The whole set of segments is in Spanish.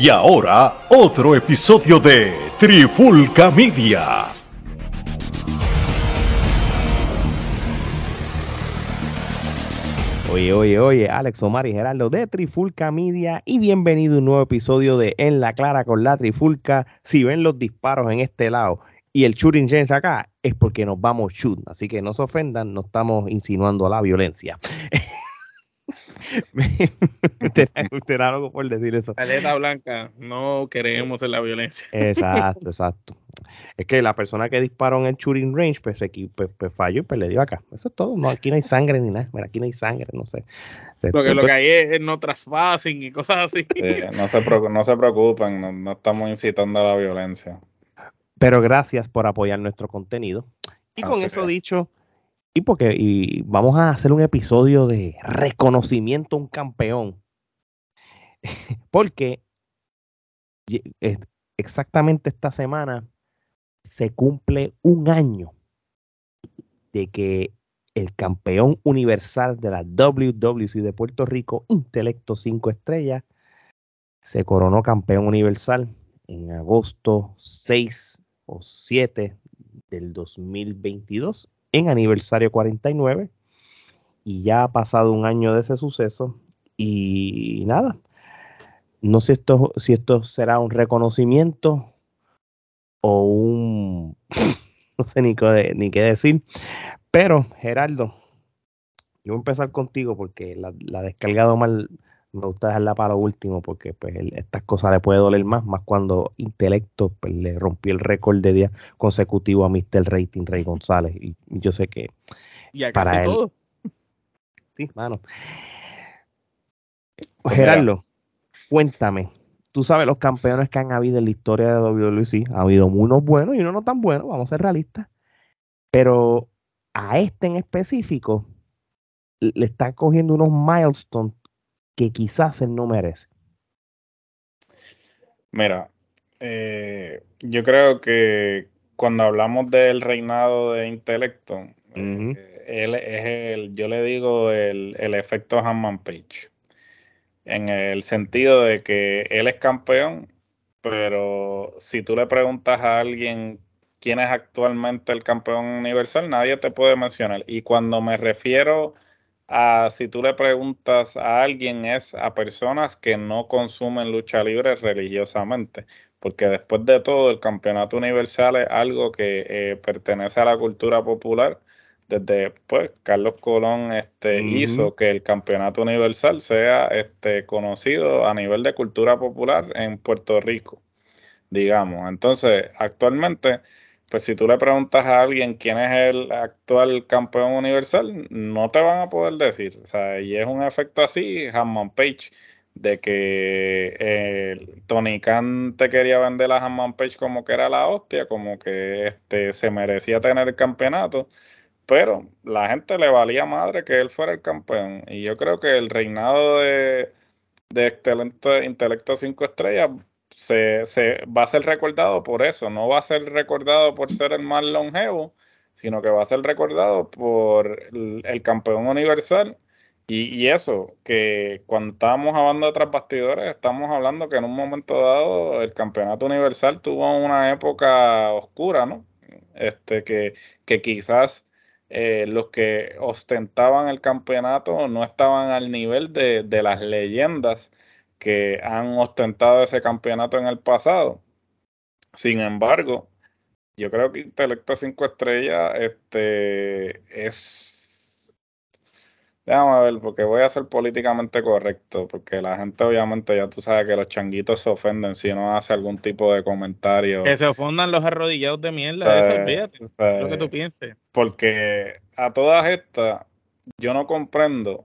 Y ahora, otro episodio de Trifulca Media. Oye, oye, oye, Alex Omar y Gerardo de Trifulca Media y bienvenido a un nuevo episodio de En la Clara con la Trifulca. Si ven los disparos en este lado y el shooting range acá, es porque nos vamos shoot. Así que no se ofendan, no estamos insinuando la violencia. usted, usted algo por decir eso. Caleta blanca, no creemos en la violencia. Exacto, exacto. Es que la persona que disparó en el shooting range, pues, se, pues, pues falló y pues le dio acá. Eso es todo. No, aquí no hay sangre ni nada. Mira, aquí no hay sangre, no sé. Porque lo que hay es no traspassing y cosas así. no, se no se preocupen, no, no estamos incitando a la violencia. Pero gracias por apoyar nuestro contenido. Y con eso dicho, y porque y vamos a hacer un episodio de reconocimiento a un campeón. porque exactamente esta semana se cumple un año de que el campeón universal de la WWC de Puerto Rico, Intelecto 5 Estrellas, se coronó campeón universal en agosto 6 o 7 del 2022 en aniversario 49 y ya ha pasado un año de ese suceso y nada, no sé esto, si esto será un reconocimiento o un, no sé ni qué, ni qué decir, pero Gerardo, yo voy a empezar contigo porque la, la descargado mal me gusta dejarla para lo último porque pues estas cosas le puede doler más, más cuando Intelecto pues, le rompió el récord de días consecutivos a Mr. Rating Rey González. Y, yo sé que para él todo. sí mano. Pues Gerardo cuéntame. Tú sabes los campeones que han habido en la historia de WWC ha habido unos buenos y unos no tan buenos vamos a ser realistas. Pero a este en específico le están cogiendo unos milestones que quizás él no merece? Mira, eh, yo creo que cuando hablamos del reinado de intelecto, eh, él es el, yo le digo el, el efecto Hammond Page, en el sentido de que él es campeón, pero si tú le preguntas a alguien quién es actualmente el campeón universal, nadie te puede mencionar. Y cuando me refiero si tú le preguntas a alguien, es a personas que no consumen lucha libre religiosamente, porque después de todo el campeonato universal es algo que eh, pertenece a la cultura popular. Desde pues Carlos Colón este, hizo que el campeonato universal sea este, conocido a nivel de cultura popular en Puerto Rico, digamos. Entonces, actualmente pues si tú le preguntas a alguien quién es el actual campeón universal, no te van a poder decir. O sea, y es un efecto así, Hammond Page, de que eh, Tony Khan te quería vender a Hammond Page como que era la hostia, como que este se merecía tener el campeonato, pero la gente le valía madre que él fuera el campeón. Y yo creo que el reinado de, de excelente intelecto 5 estrellas se, se, va a ser recordado por eso, no va a ser recordado por ser el más longevo, sino que va a ser recordado por el, campeón universal. Y, eso, que cuando estábamos hablando de otras bastidores, estamos hablando que en un momento dado el campeonato universal tuvo una época oscura, ¿no? Este, que, que quizás eh, los que ostentaban el campeonato no estaban al nivel de, de las leyendas que han ostentado ese campeonato en el pasado. Sin embargo, yo creo que Intelecto 5 estrellas este, es... Déjame ver, porque voy a ser políticamente correcto, porque la gente obviamente ya tú sabes que los changuitos se ofenden si uno hace algún tipo de comentario. Que se ofendan los arrodillados de mierda, eso olvídate, lo que tú pienses. Porque a todas estas, yo no comprendo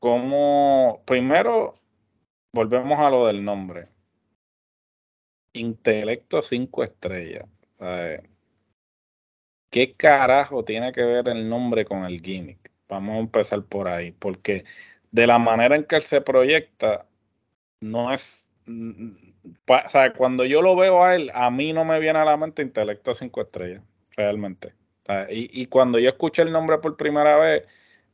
cómo, primero, volvemos a lo del nombre. Intelecto 5 estrellas. ¿Qué carajo tiene que ver el nombre con el gimmick? Vamos a empezar por ahí, porque de la manera en que él se proyecta, no es. O sea, cuando yo lo veo a él, a mí no me viene a la mente Intelecto 5 estrellas, realmente. y, y, cuando yo escuché el nombre por primera vez,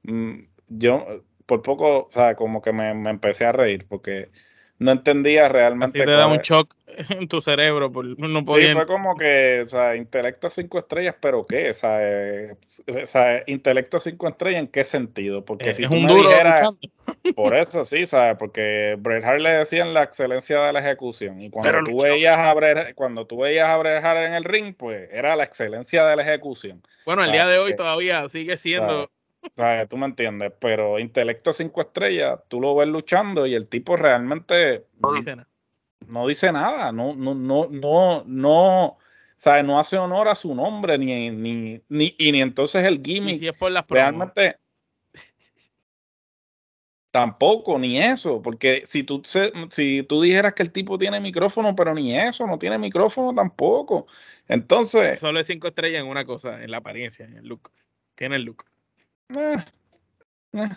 mm, yo por poco, o sea, como que me, empecé a reír, porque no entendía realmente. Así te da un shock en tu cerebro. Por, no sí, fue como que, o sea, intelecto cinco estrellas, pero ¿qué? O sea, eh, o sea intelecto cinco estrellas, ¿en qué sentido? Porque es, si es tú un me duro dijeras, por eso sí, ¿sabes? Porque Bret Hart le decían la excelencia de la ejecución. Y cuando Pero tú luchó. veías a Bret, cuando tú veías a Bret Hart en el ring, pues era la excelencia de la ejecución. Bueno, el día de hoy eh, todavía sigue siendo. Sea, tú me entiendes, pero intelecto cinco estrellas, tú lo ves luchando y el tipo realmente No dice nada. no dice nada, no, no, no, no, sea, no hace honor a su nombre, ni, ni, ni, y ni entonces el gimmick, si es por las promos. realmente tampoco, ni eso, porque si tú, si tú dijeras que el tipo tiene micrófono, pero ni eso, no tiene micrófono tampoco, entonces, Solo es cinco estrellas en una cosa, en la apariencia, en el look. Tiene el look. Eh, eh,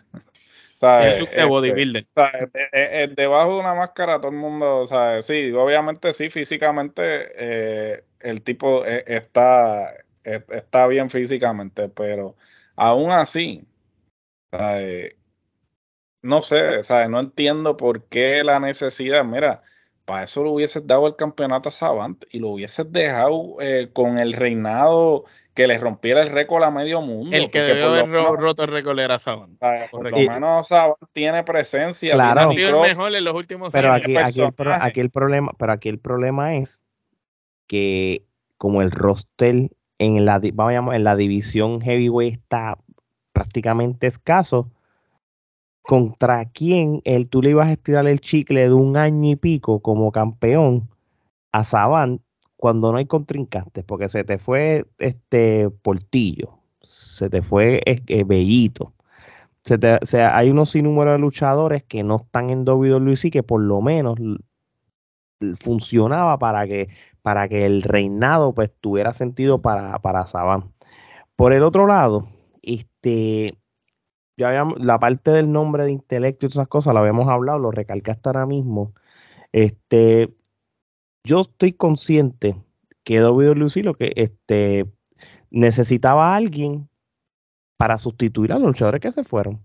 ¿sabes? El look de Este, bodybuilder. Eh, eh, eh, debajo de una máscara todo el mundo, sí, obviamente sí, físicamente eh, el tipo eh, está, eh, está bien físicamente, pero aún así, eh, no sé, no entiendo por qué la necesidad, mira, para eso le hubieses dado el campeonato a Savant y lo hubieses dejado eh, con el reinado que le rompiera el récord a medio mundo. El que debió haber menos- roto el récord era Saban. por lo menos Saban tiene presencia. Claro. Ha tiene sido el micrófono. mejor en los últimos Pero años. aquí, aquí, el pro- personaje. aquí el problema, pero aquí el problema es que como el roster en la, vamos a llamar, en la división heavyweight está prácticamente escaso, contra quién el, tú le ibas a estirar el chicle de un año y pico como campeón a Saban cuando no hay contrincantes, porque se te fue este Portillo, se te fue eh, Bellito, se te- o sea, hay unos sinnúmero de luchadores que no están en WWE que por lo menos funcionaba para que, para que el reinado pues tuviera sentido para, para Saban. Por el otro lado, este, ya la parte del nombre de intelecto y todas esas cosas, lo habíamos hablado, lo recalcaste ahora mismo. Este, yo estoy consciente que WWE lo que este, necesitaba a alguien para sustituir a los luchadores que se fueron.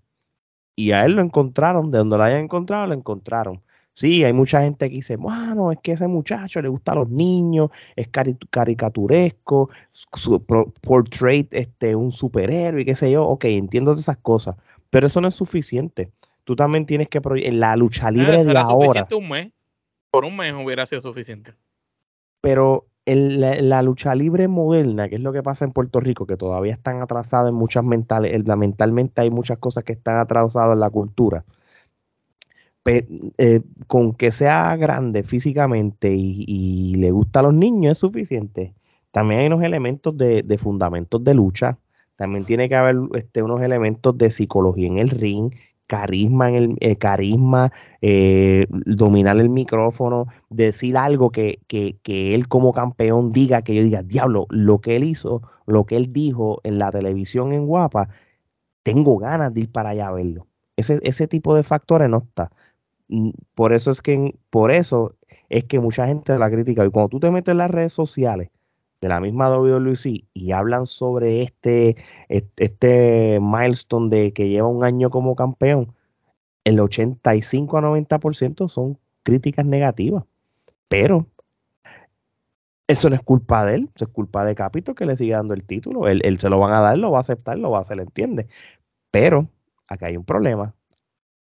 Y a él lo encontraron, de donde lo hayan encontrado, lo encontraron. Sí, hay mucha gente que dice, bueno, es que ese muchacho le gusta a los niños, es cari- caricaturesco, su pro- portrait este, un superhéroe, y qué sé yo. Ok, entiendo de esas cosas, pero eso no es suficiente. Tú también tienes que, en la lucha Ah, libre eso de ahora, un mes. Por un mes hubiera sido suficiente. pero la, lucha libre moderna, que es lo que pasa en Puerto Rico, que todavía están atrasadas en muchas mentales, mentalmente hay muchas cosas que están atrasadas en la cultura. Eh, con que sea grande físicamente y, y le gusta a los niños es suficiente. También hay unos elementos de, de fundamentos de lucha. También tiene que haber este, unos elementos de psicología en el ring, carisma en el eh, carisma, eh, dominar el micrófono, decir algo que, que, que él como campeón diga, que yo diga, diablo, lo que él hizo, lo que él dijo en la televisión en Guapa, tengo ganas de ir para allá a verlo. Ese, ese tipo de factores no está. Mm, Por eso es que por eso es que mucha gente la critica. Y cuando tú te metes en las redes sociales de la misma WWC y hablan sobre este, este, milestone de que lleva un año como campeón, el 85 a 90% son críticas negativas. Pero eso no es culpa de él, eso es culpa de Capito que le sigue dando el título. Él, él se lo van a dar, lo va a aceptar, lo va a hacer, entiende. Pero acá hay un problema.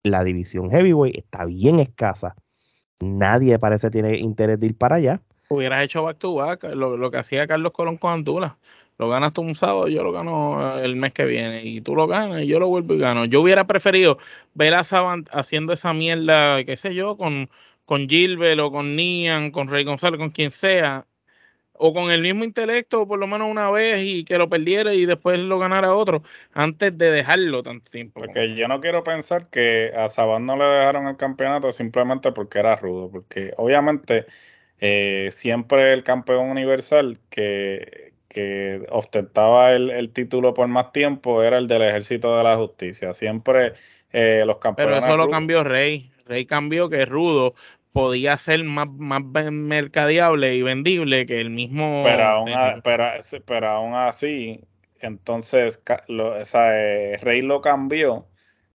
La división heavyweight está bien escasa. Nadie parece tiene interés de ir para allá. Hubieras hecho back to back, lo, lo que hacía Carlos Colón con Antula. Lo ganas tú un sábado, yo lo gano eh, el mes que viene. Y tú lo ganas y yo lo vuelvo y gano. Yo hubiera preferido ver a Saban haciendo esa mierda, qué sé yo, con, con Gilbert o con Nian, con Rey González, con quien sea. O con el mismo intelecto, por lo menos una vez, y que lo perdiera y después lo ganara otro, antes de dejarlo tanto tiempo. Porque yo no quiero pensar que a Saban no le dejaron el campeonato simplemente porque era rudo, porque obviamente eh, siempre el campeón universal que, que ostentaba el, el título por más tiempo era el del ejército de la justicia. Siempre eh, los Pero campeones eso lo cambió Rey. Rey cambió que Rudo podía ser más, más mercadeable y vendible que el mismo. pero aún, a- pero, pero aún así, entonces lo, o sea, eh, Rey lo cambió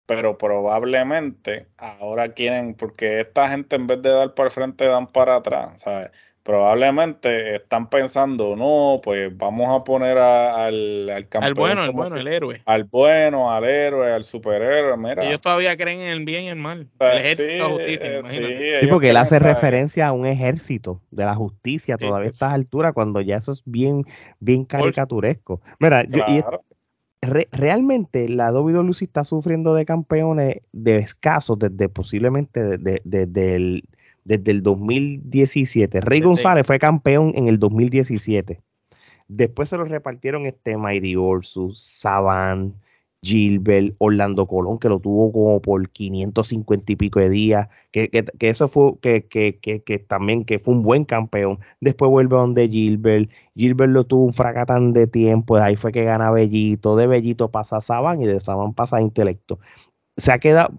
pero probablemente ahora quieren, porque esta gente en vez de dar para el frente dan para atrás, ¿sabes? Probablemente están pensando, no, pues vamos a poner al, al campeón. Al bueno, al bueno, el héroe. Al bueno, al héroe, al superhéroe, mira. Ellos todavía creen en el bien y el mal. El ejército de justicia, sí, sí, porque él hace referencia a un ejército de la justicia todavía a estas alturas, cuando ya eso es bien, bien caricaturesco. Mira, yo, y realmente la WWE está sufriendo de campeones de escasos desde posiblemente desde, el, desde el 2017. Rey González fue campeón en el 2017. Después se lo repartieron este Mighty Orsus, Saban, Gilbert, Orlando Colón, que lo tuvo como por 550 y pico de días, que, eso fue, que, que, también que fue un buen campeón. Después vuelve donde Gilbert, Gilbert lo tuvo un fracatán de tiempo, ahí fue que gana Bellito, de Bellito pasa Saban y de Saban pasa Intelecto. Se ha quedado,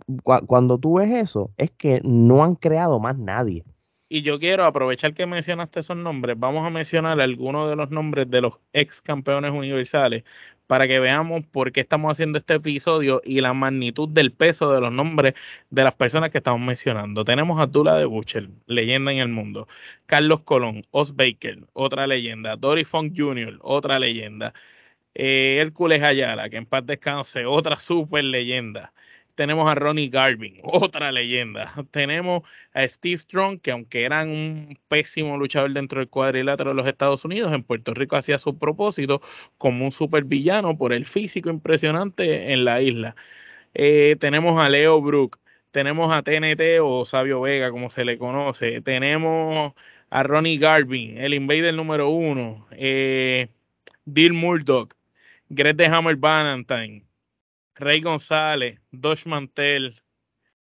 cuando tú ves eso, es que no han creado más nadie. Y yo quiero aprovechar que mencionaste esos nombres, vamos a mencionar algunos de los nombres de los ex campeones universales para que veamos por qué estamos haciendo este episodio y la magnitud del peso de los nombres de las personas que estamos mencionando. Tenemos a Tula de Butcher, leyenda en el mundo. Carlos Colón, Os Baker, otra leyenda. Dory Funk Jr., otra leyenda. Eh, Hércules Ayala, que en paz descanse, otra super leyenda. Tenemos a Ronnie Garvin, otra leyenda. Tenemos a Steve Strong, que aunque era un pésimo luchador dentro del cuadrilátero de los Estados Unidos, en Puerto Rico hacía su propósito como un supervillano por el físico impresionante en la isla. Eh, tenemos a Leo Brook, tenemos a TNT o Sabio Vega, como se le conoce. Tenemos a Ronnie Garvin, el invader número uno. Eh, Bill Murdoch, Hammer Valentine, Rey González, Dosh Mantel,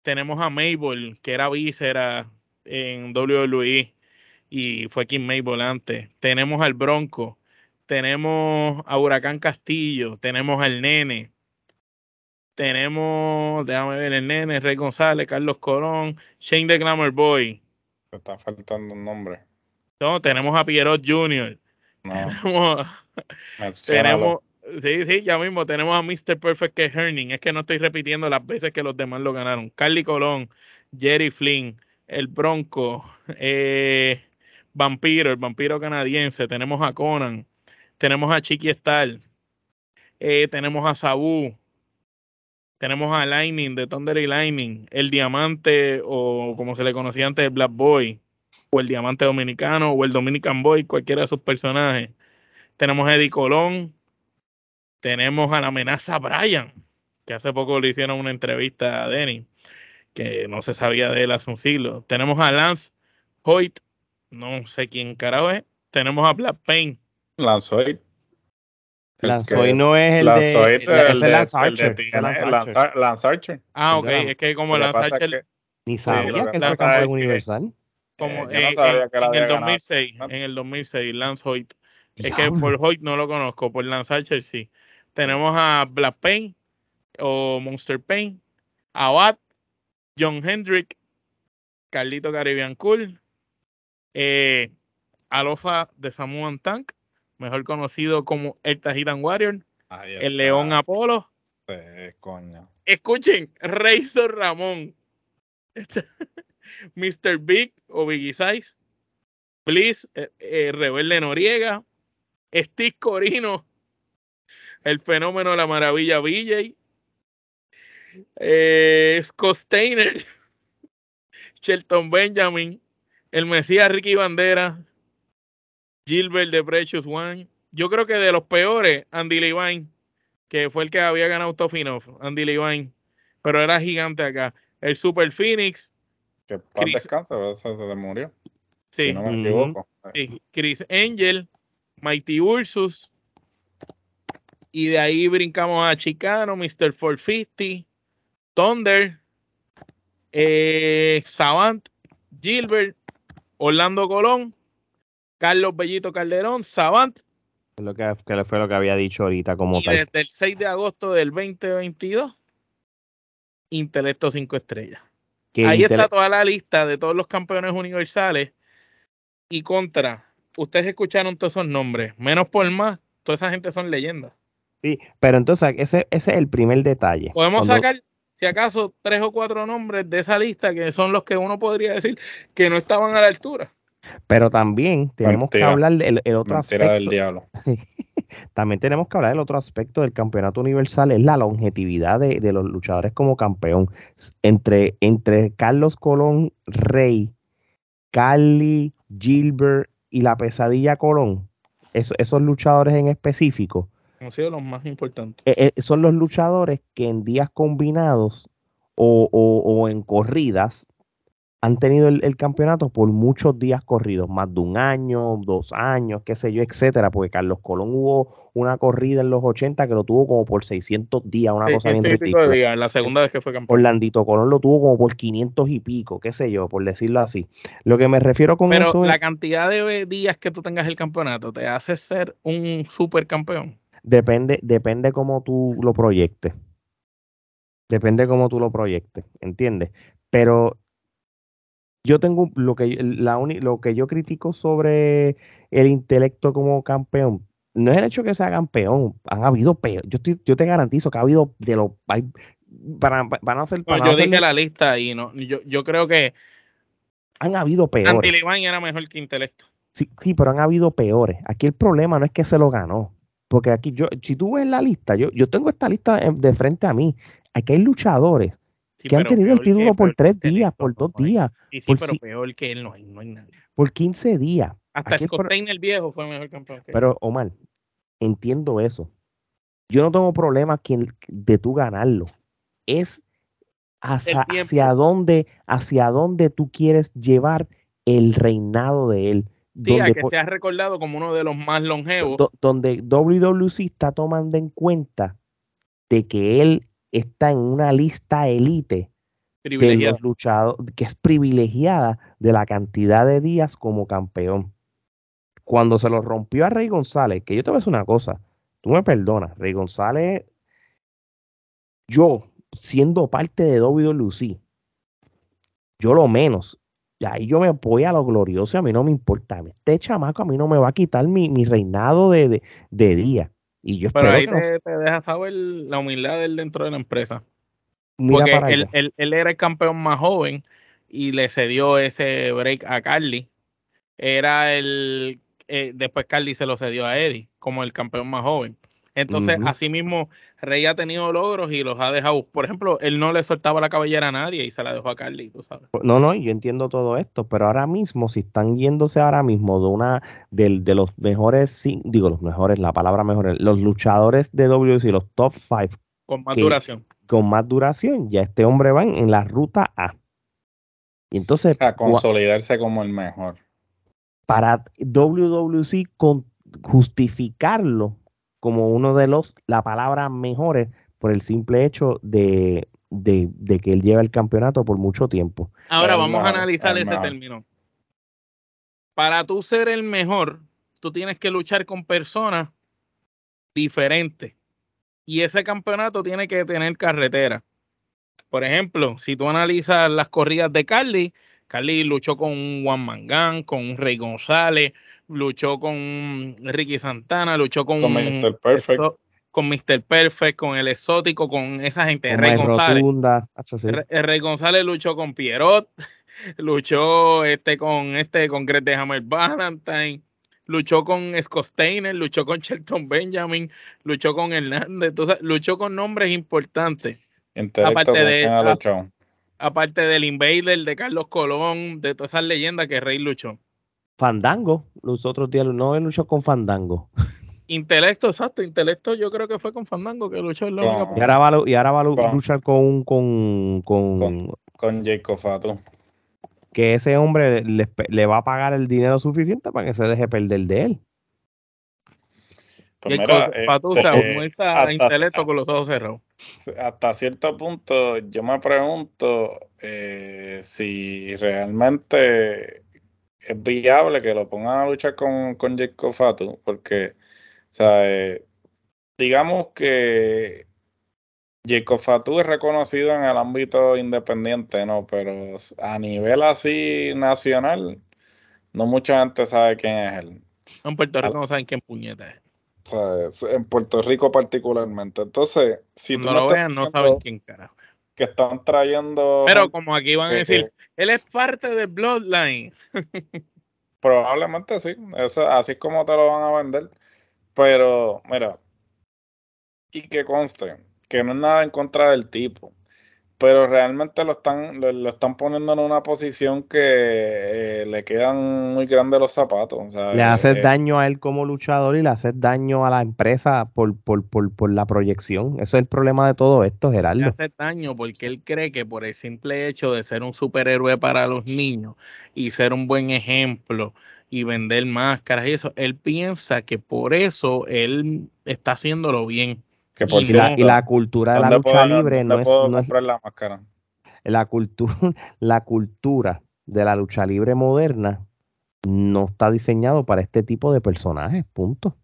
tenemos a Mabel, que era víscera en WWE y fue Kim Mabel antes. Tenemos al Bronco, tenemos a Huracán Castillo, tenemos al Nene, tenemos, déjame ver, el Nene, Rey González, Carlos Corón, Shane the Glamour Boy. Me está faltando un nombre. No, tenemos a Pierrot Jr. No. tenemos, Sí, sí, ya mismo tenemos a Mr. Perfect que es Herning. Es que no estoy repitiendo las veces que los demás lo ganaron. Carly Colón, Jerry Flynn, el Bronco, eh, Vampiro, el vampiro canadiense. Tenemos a Conan, tenemos a Chiqui Star, eh, tenemos a Sabu, tenemos a Lightning de Thunder y Lightning, el Diamante o como se le conocía antes, el Black Boy, o el Diamante Dominicano o el Dominican Boy, cualquiera de sus personajes. Tenemos a Eddie Colón, tenemos a la amenaza Brian, que hace poco le hicieron una entrevista a Denny, que no se sabía de él hace un siglo. Tenemos a Lance Hoyt, no sé quién carajo es. Tenemos a Black Pain. Lance Hoyt. Lance Hoyt no es el Lance de, Hoyt, el, de, Lance Archer. Lance, Archer. Ah, ok, es que como Lance Archer... Ni sabía que era campeón universal. Como eh, en, el 2006, en el 2006, Lance Hoyt. Es que por Hoyt no lo conozco, por Lance Archer sí. Tenemos a Black Pain o Monster Pain, Abad, John Hendrick, Carlito Caribbean Cool, eh, Alofa de Samuan Tank, mejor conocido como el Tajitan Warrior, el León Apolo. Pues, Escuchen, Razor Ramón, Mr. Big o Biggie Size, Please, eh, eh, Rebelde Noriega, Steve Corino, el fenómeno de la maravilla VJ, eh, Scott Steiner, Shelton Benjamin, el Mesías Ricky Bandera, Gilbert de Precious One. Yo creo que de los peores, Andy Levine, que fue el que había ganado Tofinov, Andy Levine, pero era gigante acá. El Super Phoenix. Que descansa, se murió. Sí. Si no me equivoco. Chris Angel, Mighty Ursus, y de ahí brincamos a Chicano, Mr. 450, Thunder, eh, Savant, Gilbert, Orlando Colón, Carlos Bellito Calderón, Savant. Lo que, fue lo que había dicho ahorita como y Desde el 6 de agosto del 2022, Intelecto 5 estrellas. Ahí está toda la lista de todos los campeones universales y contra. Ustedes escucharon todos esos nombres, menos por más, toda esa gente son leyendas. Sí, pero entonces ese, ese es el primer detalle. Podemos sacar si acaso tres o cuatro nombres de esa lista que son los que uno podría decir que no estaban a la altura. Pero también tenemos que hablar del otro aspecto. del diablo. también tenemos que hablar del otro aspecto del campeonato universal, es la longevidad de, de los luchadores como campeón. Entre, entre Carlos Colón, Rey, Carly, Gilbert y la pesadilla Colón, esos luchadores en específico, han sido los más importantes. Eh, eh, son los luchadores que en días combinados o, o en corridas han tenido el, campeonato por muchos días corridos, más de un año, dos años, qué sé yo, etcétera, porque Carlos Colón hubo una corrida en los 80 que lo tuvo como por 600 días, una cosa bien ridícula. la segunda vez que fue campeón. Orlandito Colón lo tuvo como por 500 y pico, qué sé yo, por decirlo así. Lo que me refiero con Pero eso la cantidad de días que tú tengas el campeonato te hace ser un supercampeón. Depende, depende cómo tú lo proyectes. Depende cómo tú lo proyectes, ¿entiendes? Pero yo tengo lo que, la lo que yo critico sobre el intelecto como campeón. No es el hecho que sea campeón, han habido peor. Yo, yo te garantizo que ha habido de los. Para, para no hacer. Para yo dije la lista y no. Yo, yo creo que. Han habido peores. Era mejor que intelecto. Sí, sí, pero han habido peores. Aquí el problema no es que se lo ganó. Porque aquí, yo, si tú ves la lista, yo, yo tengo esta lista de frente a mí. Aquí hay luchadores que han tenido el título por tres días, por dos días. Sí, sí, pero peor que él no hay, no hay nadie. Por 15 días. Hasta Scott el viejo fue mejor campeón. pero, Omar, entiendo eso. Yo no tengo problema de tú ganarlo. Es hacia, hacia, dónde, hacia dónde tú quieres llevar el reinado de él. Sí, que se ha recordado como uno de los más longevos. donde WWC está tomando en cuenta de que él está en una lista elite de los luchadores, que es privilegiada de la cantidad de días como campeón. Cuando se lo rompió a Rey González, que yo te voy a decir una cosa, tú me perdonas, Rey González, yo siendo parte de WWE, yo lo menos, y ahí yo me voy a lo glorioso a mí no me importa. Este chamaco a mí no me va a quitar mi, reinado de, de día. Y yo Pero ahí te, te, deja saber la humildad de él dentro de la empresa. Porque él, él, era el campeón más joven y le cedió ese break a Carly. Era el. Eh, después Carly se lo cedió a Eddie como el campeón más joven. Entonces, así mismo, Rey ha tenido logros y los ha dejado. Por ejemplo, él no le soltaba la cabellera a nadie y se la dejó a Carly, tú sabes. No, no, yo entiendo todo esto, pero ahora mismo, si están yéndose ahora mismo de una de, de los mejores, digo los mejores, la palabra mejores, los luchadores de WC, los top 5. Con más duración. Con más duración, ya este hombre va en, la ruta A. Y entonces. A consolidarse como el mejor. Para WWC con, justificarlo como uno de los, la palabra mejores por el simple hecho de, de, que él lleva el campeonato por mucho tiempo. Ahora vamos a analizar ese término. Para tú ser el mejor, tú tienes que luchar con personas diferentes. Y ese campeonato tiene que tener carretera. Por ejemplo, si tú analizas las corridas de Carly, Carly luchó con un Juan Mangán, con un Rey González, luchó con Ricky Santana, luchó con, con Mr. Perfect. con Mr. Perfect, con el exótico, con esa gente. Rey González. Rey, González luchó con Pierrot, luchó este con este con Greg de Hammer Valentine, luchó con Scott Steiner, luchó con Shelton Benjamin, luchó con Hernández, entonces luchó con nombres importantes. aparte de aparte del Invader, de Carlos Colón, de todas esas leyendas que Rey luchó. Fandango, los otros días no luchó con Fandango. Intelecto, exacto, Intelecto yo creo que fue con Fandango que luchó en la y, ahora va, y ahora va a luchar con con, con, con, Jacob Fatu. Que ese hombre le, va a pagar el dinero suficiente para que se deje perder de él. Pues mira, Fatu se este, Intelecto con los ojos cerrados. Hasta cierto punto yo me pregunto eh, si realmente es viable que lo pongan a luchar con, con Jacob Fatu, porque, o sea, eh, digamos que Jacob Fatu es reconocido en el ámbito independiente, ¿no? Pero a nivel así nacional, no mucha gente sabe quién es él. En Puerto Rico no saben quién puñeta es. O sea, en Puerto Rico particularmente. Entonces, si no lo vean, no saben quién carajo. que están trayendo. Pero como aquí van a decir, él es parte de Bloodline. probablemente sí, eso, así es como te lo van a vender. Pero, mira, y que conste, que no es nada en contra del tipo pero realmente lo están, lo, están poniendo en una posición que eh, le quedan muy grandes los zapatos. le haces eh, daño a él como luchador y le haces daño a la empresa por, por, por, por, la proyección. Eso es el problema de todo esto, Gerardo. Le hace daño porque él cree que por el simple hecho de ser un superhéroe para los niños y ser un buen ejemplo y vender máscaras y eso, él piensa que por eso él está haciéndolo bien y, la, cultura de la lucha libre no es, la máscara? La cultura, la cultura de la lucha libre moderna no está diseñado para este tipo de personajes, punto.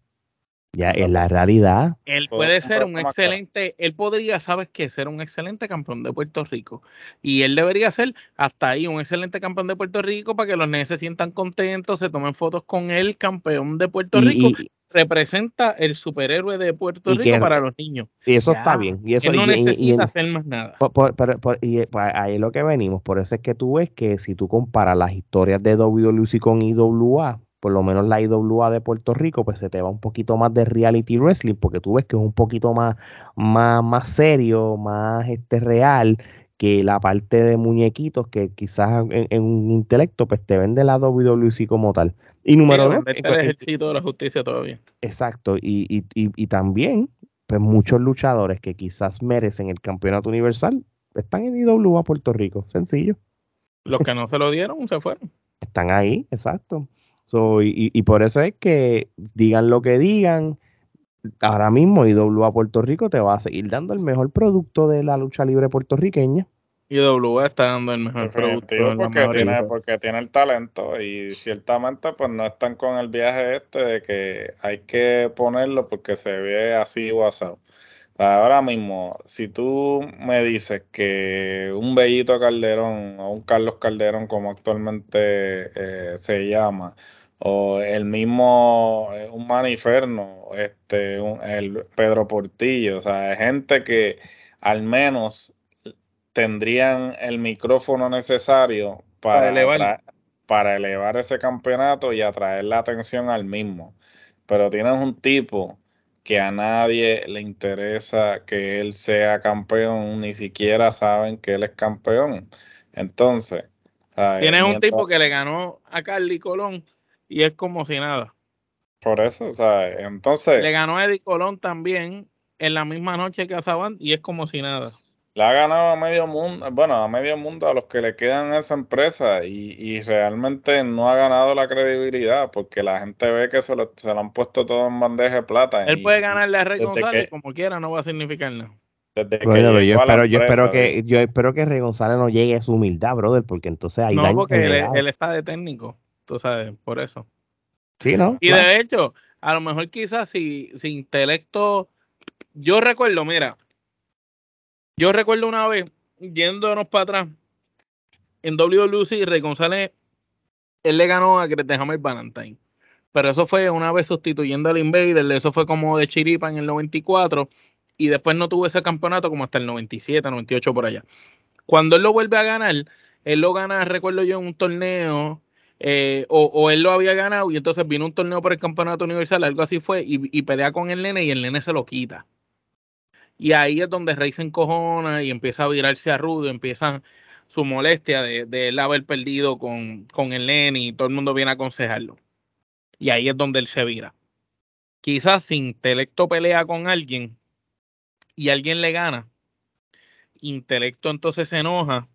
Ya en la realidad. Él puede ser un excelente, él podría, sabes qué, ser un excelente campeón de Puerto Rico. Y él debería ser hasta ahí un excelente campeón de Puerto Rico para que los nenes se sientan contentos, se tomen fotos con él, campeón de Puerto Rico representa el superhéroe de Puerto Rico para los niños. Y eso está bien. Y eso, no necesita hacer más nada. y pues, ahí es lo que venimos. Por eso es que tú ves que si tú comparas las historias de WWE con IWA, por lo menos la IWA de Puerto Rico, pues se te va un poquito más de reality wrestling, porque tú ves que es un poquito más, más, más serio, más este real que la parte de muñequitos que quizás en, un intelecto pues te vende la WWE como tal. Y número dos. El ejercicio de la justicia todavía. Exacto. Y, y, y, también, pues muchos luchadores que quizás merecen el campeonato universal están en IWA Puerto Rico. Sencillo. Los que no se lo dieron se fueron. Están ahí, exacto. So, y, y por eso es que digan lo que digan, ahora mismo IWA Puerto Rico te va a seguir dando el mejor producto de la lucha libre puertorriqueña. IWA está dando el mejor producto. Porque tiene, porque tiene el talento y ciertamente pues no están con el viaje este de que hay que ponerlo porque se ve así WhatsApp. Ahora mismo, si tú me dices que un Bellito Calderón o un Carlos Calderón como actualmente eh, se llama, o el mismo eh, un Maniferno, este, el Pedro Portillo, o sea, gente que al menos tendrían el micrófono necesario para, elevar. para elevar ese campeonato y atraer la atención al mismo. Pero tienes un tipo que a nadie le interesa que él sea campeón, ni siquiera saben que él es campeón. Entonces, tienes un tipo que le ganó a Carly Colón y es como si nada. Por eso, o sea, entonces. Le ganó a Eddie Colón también en la misma noche que a Saban y es como si nada. Le ha ganado a medio mundo, bueno, a medio mundo a los que le quedan a esa empresa y, y realmente no ha ganado la credibilidad porque la gente ve que se lo, se lo han puesto todo en bandeja de plata. Él puede ganarle a Rey González como quiera, no va a significar nada. Bueno, yo espero, yo espero que yo espero que Rey González no llegue a su humildad, brother, porque entonces hay No, porque él, él, está de técnico, tú sabes, por eso. Sí, ¿no? Y de hecho, a lo mejor quizás si, si intelecto, yo recuerdo, mira, yo recuerdo una vez, yéndonos para atrás, en WWC, Rey González, él le ganó a Hammer Valentine. Pero eso fue una vez sustituyendo al Invader, eso fue como de chiripa en el 94, y después no tuvo ese campeonato como hasta el 97, 98 por allá. Cuando él lo vuelve a ganar, él lo gana, recuerdo yo, en un torneo eh, o, él lo había ganado y entonces vino un torneo por el campeonato universal, algo así fue, y, pelea con el nene y el nene se lo quita. Y ahí es donde Rey se encojona y empieza a virarse a rudo, empieza su molestia de, él haber perdido con, con el nene y todo el mundo viene a aconsejarlo. Y ahí es donde él se vira. Quizás si intelecto pelea con alguien y alguien le gana, intelecto entonces se enoja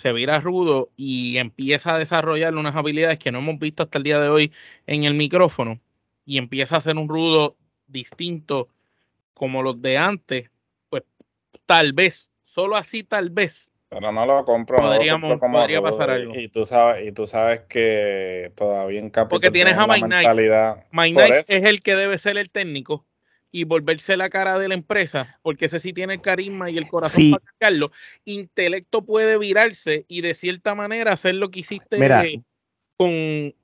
se vira rudo y empieza a desarrollar unas habilidades que no hemos visto hasta el día de hoy en el micrófono y empieza a hacer un rudo distinto como los de antes, pues tal vez, solo así tal vez. Pero no lo compro. Podríamos, podría pasar algo. Y tú sabes, y tú sabes que todavía en Porque tienes a Mike Knight. Mike Knight es el que debe ser el técnico y volverse la cara de la empresa, porque ese sí tiene el carisma y el corazón para sacarlo, intelecto puede virarse y de cierta manera hacer lo que hiciste con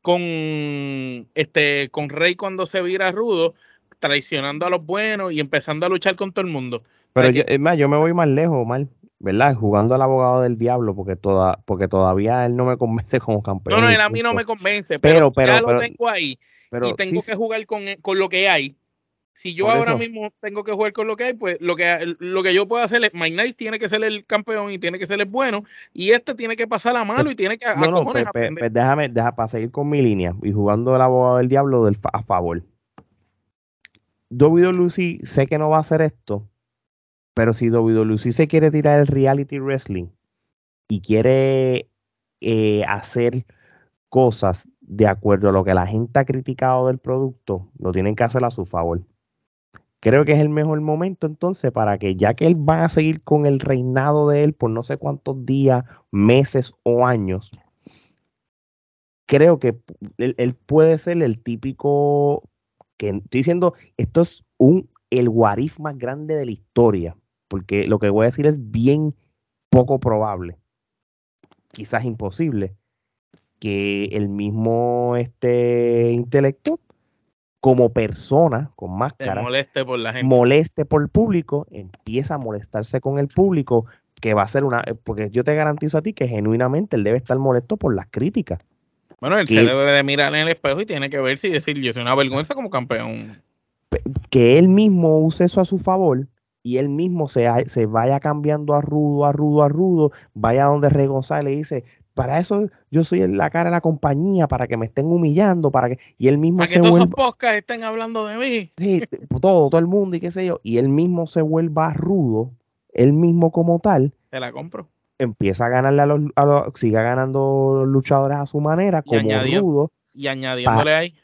con este con Rey cuando se vira rudo, traicionando a los buenos y empezando a luchar con todo el mundo. Pero yo, es más, yo me voy más lejos, mal, ¿verdad? Jugando al abogado del diablo, porque toda, porque todavía él no me convence como campeón. No, no, él a mí no me convence, pero, pero, ya lo tengo ahí y tengo que jugar con, con lo que hay si yo ahora mismo tengo que jugar con lo que hay, pues lo que, lo que yo puedo hacer es, Mike Nice tiene que ser el campeón y tiene que ser el bueno, y este tiene que pasar la mano y tiene que... No, no, pues, pues, pues, déjame, déjame, para seguir con mi línea y jugando el abogado del diablo del, a favor. Lucy sé que no va a hacer esto, pero si Lucy se quiere tirar el reality wrestling y quiere eh, hacer cosas de acuerdo a lo que la gente ha criticado del producto, lo tienen que hacer a su favor. Creo que es el mejor momento entonces para que ya que él va a seguir con el reinado de él por no sé cuántos días, meses o años, creo que él, puede ser el típico que estoy diciendo, esto es un el guarif más grande de la historia, porque lo que voy a decir es bien poco probable, quizás imposible, que el mismo este intelecto como persona con máscara, moleste por la gente. moleste por el público, empieza a molestarse con el público, que va a ser una, porque yo te garantizo a ti que genuinamente él debe estar molesto por las críticas. Bueno, él se debe de mirar en el espejo y tiene que ver si decir yo soy una vergüenza como campeón. Que él mismo use eso a su favor y él mismo se, se vaya cambiando a rudo, a rudo, a rudo, vaya donde Rey González y dice, para eso yo soy la cara de la compañía, para que me estén humillando, para que y él mismo para que todos esos podcasts estén hablando de mí. Sí, todo, todo el mundo y qué sé yo, y él mismo se vuelva rudo, él mismo como tal. Te la compro. Empieza a ganarle a los, a siga ganando luchadores a su manera, como rudo. Y añadiéndole ahí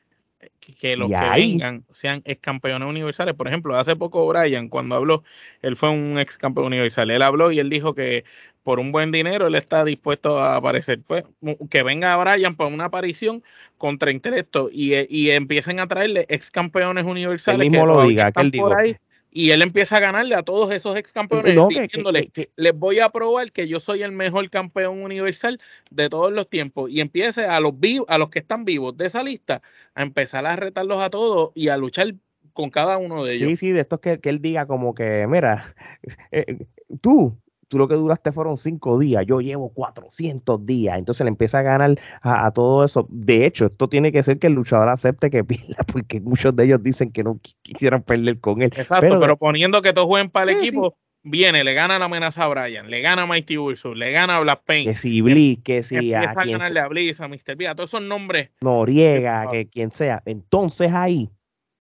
que los que vengan sean ex campeones universales. Por ejemplo, hace poco Brian, cuando habló, él fue un ex campeón universal. Él habló y él dijo que por un buen dinero él está dispuesto a aparecer. Pues que venga Brian por una aparición contra Intelecto y, y empiecen a traerle ex campeones universales. Él mismo lo diga, que él por ahí y él empieza a ganarle a todos esos ex campeones diciéndole, les voy a probar que yo soy el mejor campeón universal de todos los tiempos y empiece a los vivos, a los que están vivos de esa lista a empezar a retarlos a todos y a luchar con cada uno de ellos. Sí, sí, de estos que, que él diga como que, mira, eh, tú, tú lo que duraste fueron cinco días, yo llevo 400 días, entonces le empieza a ganar a, todo eso. De hecho, esto tiene que ser que el luchador acepte que pierda, porque muchos de ellos dicen que no quisieran perder con él. Exacto, pero, poniendo que todos jueguen para el equipo, viene, le gana la amenaza a Brian, le gana a Mighty Urso, le gana a Black Pain. Que si Bliss, que si a, a ganarle a Bliss, a Mr. B, a todos esos nombres. Noriega, que quien sea. Entonces ahí,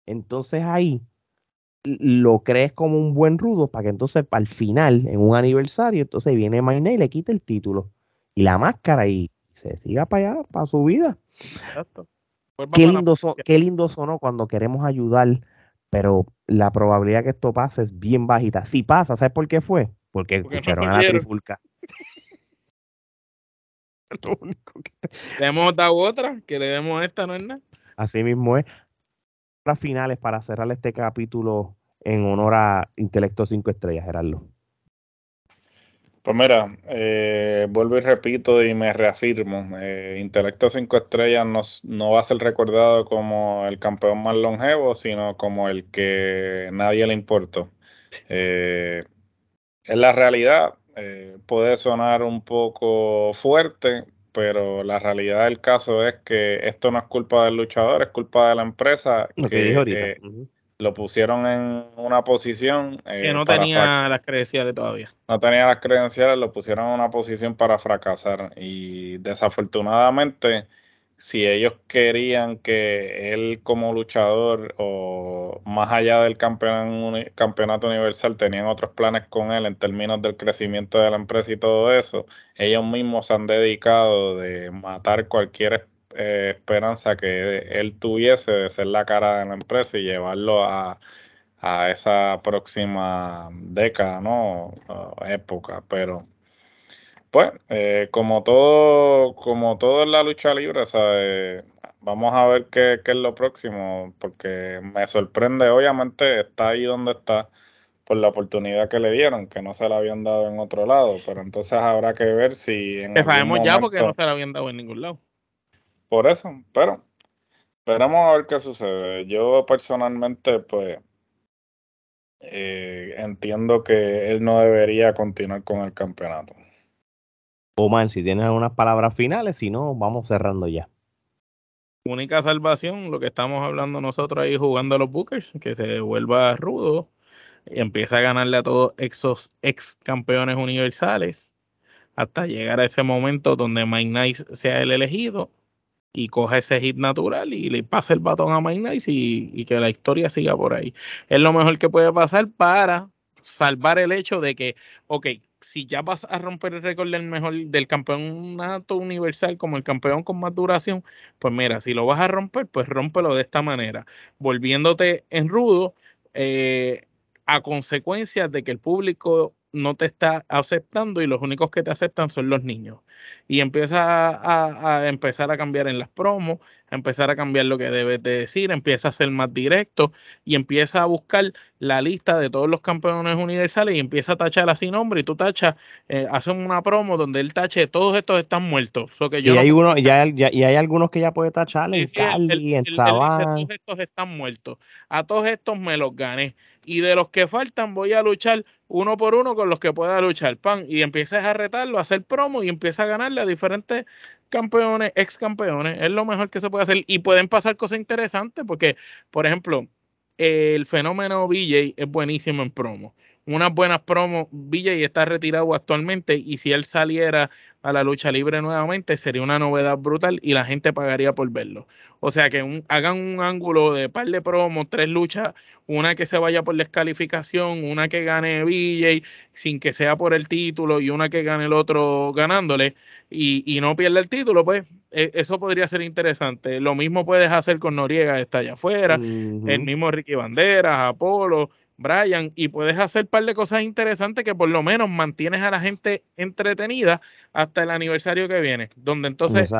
entonces ahí lo crees como un buen rudo para que entonces al final, en un aniversario, entonces viene Mayne y le quita el título y la máscara y se siga para allá, para su vida. Exacto. Pues qué, lindo qué lindo sonó cuando queremos ayudar, pero la probabilidad que esto pase es bien bajita. Si pasa, ¿sabes por qué fue? Porque, escucharon a la trifulca. Le hemos dado otra, que le demos esta, ¿no es nada? Así mismo es finales para cerrar este capítulo en honor a Intelecto 5 Estrellas, Gerardo? Pues mira, eh, vuelvo y repito y me reafirmo, eh, Intelecto 5 Estrellas no, no, va a ser recordado como el campeón más longevo, sino como el que nadie le importó. Eh, en la realidad, puede sonar un poco fuerte, pero la realidad del caso es que esto no es culpa del luchador, es culpa de la empresa que, eh, lo pusieron en una posición eh, que no tenía las credenciales todavía. No tenía las credenciales, lo pusieron en una posición para fracasar. Y desafortunadamente si ellos querían que él como luchador o más allá del campeonato universal tenían otros planes con él en términos del crecimiento de la empresa y todo eso, ellos mismos se han dedicado de matar cualquier eh, esperanza que él tuviese de ser la cara de la empresa y llevarlo a, a esa próxima década, ¿no? época, pero pues, eh, como todo, como todo en la lucha libre, ¿sabes? Vamos a ver qué, es lo próximo, porque me sorprende, obviamente está ahí donde está por la oportunidad que le dieron, que no se la habían dado en otro lado, pero entonces habrá que ver si en sabemos ya porque no se la habían dado en ningún lado. Por eso, pero Esperamos a ver qué sucede. Yo personalmente, pues, eh, entiendo que él no debería continuar con el campeonato. Omar, si tienes algunas palabras finales, si no, vamos cerrando ya. Única salvación, lo que estamos hablando nosotros ahí jugando a los Bookers, que se vuelva rudo y empieza a ganarle a todos esos ex campeones universales hasta llegar a ese momento donde Mike Nice sea el elegido y coja ese hit natural y le pase el batón a Mike Nice y, que la historia siga por ahí. Es lo mejor que puede pasar para salvar el hecho de que, ok, si ya vas a romper el récord del mejor del campeonato universal como el campeón con más duración, pues mira, si lo vas a romper, pues rómpelo de esta manera, volviéndote en rudo eh, a consecuencia de que el público no te está aceptando y los únicos que te aceptan son los niños. Y empieza a, empezar a cambiar en las promos, a empezar a cambiar lo que debes de decir, empieza a ser más directo y empieza a buscar la lista de todos los campeones universales y empieza a tachar así nombre y tú tachas, eh, hacen una promo donde él tache, todos estos están muertos. que yo y, hay uno, ya, y hay algunos que ya puede tachar en Cali, en Sabán. Todos estos están muertos. A todos estos me los gané y de los que faltan voy a luchar uno por uno con los que pueda luchar, pan, y empiezas a retarlo, a hacer promo y empiezas a ganarle a diferentes campeones, ex campeones, es lo mejor que se puede hacer y pueden pasar cosas interesantes porque, por ejemplo, el fenómeno BJ es buenísimo en promo unas buenas promos. y está retirado actualmente y si él saliera a la lucha libre nuevamente sería una novedad brutal y la gente pagaría por verlo. O sea que hagan un ángulo de par de promos, tres luchas, una que se vaya por descalificación, una que gane BJ sin que sea por el título y una que gane el otro ganándole y, no pierda el título, pues e, eso podría ser interesante. Lo mismo puedes hacer con Noriega, está allá afuera, el mismo Ricky Banderas, Apolo Brian, y puedes hacer un par de cosas interesantes que por lo menos mantienes a la gente entretenida hasta el aniversario que viene, donde entonces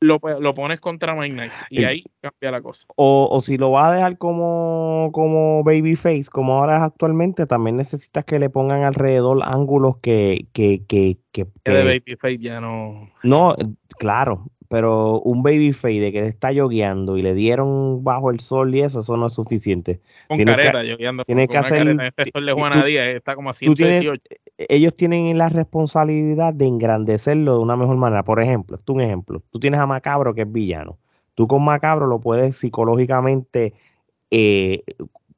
Lo, pones contra Mike Nice y ahí cambia la cosa. O, o, si lo vas a dejar como, como babyface, como ahora es actualmente, también necesitas que le pongan alrededor ángulos que... que, que, que, que de babyface ya no... No, claro, pero un baby fade de que está yogueando y le dieron bajo el sol y eso, eso no es suficiente. Con careta, yogueando. Tiene que hacer. ese sol de Juana Díaz está como a 118. ellos tienen la responsabilidad de engrandecerlo de una mejor manera. Por ejemplo, es un ejemplo. Tú tienes a Macabro que es villano. Tú con Macabro lo puedes psicológicamente. Eh,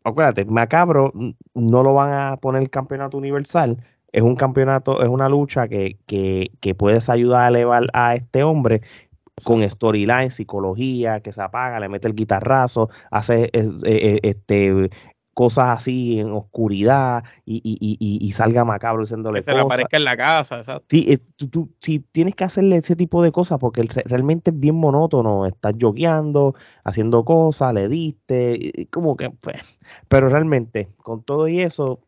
acuérdate, Macabro no lo van a poner el campeonato universal. Es un campeonato, es una lucha que, que, que puedes ayudar a elevar a este hombre con storyline, psicología, que se apaga, le mete el guitarrazo, hace eh, eh, este cosas así en oscuridad y, y, y, y salga macabro diciéndole que se le aparezca en la casa, exacto. Sí, eh, tú, tienes que hacerle ese tipo de cosas porque realmente es bien monótono, estás jogueando, haciendo cosas, le diste, como que, pues, pero realmente, con todo y eso,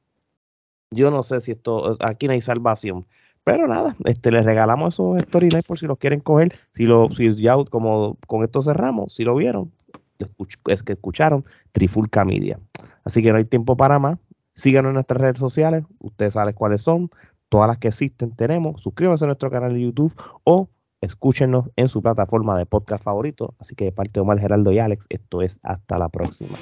yo no sé si esto, aquí no hay salvación. Pero nada, este, les regalamos esos storylines por si los quieren coger. Si lo, si ya como con esto cerramos, si lo vieron, es que escucharon Trifulca Media. Así que no hay tiempo para más. Síganos en nuestras redes sociales, ustedes saben cuáles son, todas las que existen tenemos. Suscríbanse a nuestro canal de YouTube o escúchenos en su plataforma de podcast favorito. Así que de parte de Omar Geraldo y Alex, esto es hasta la próxima.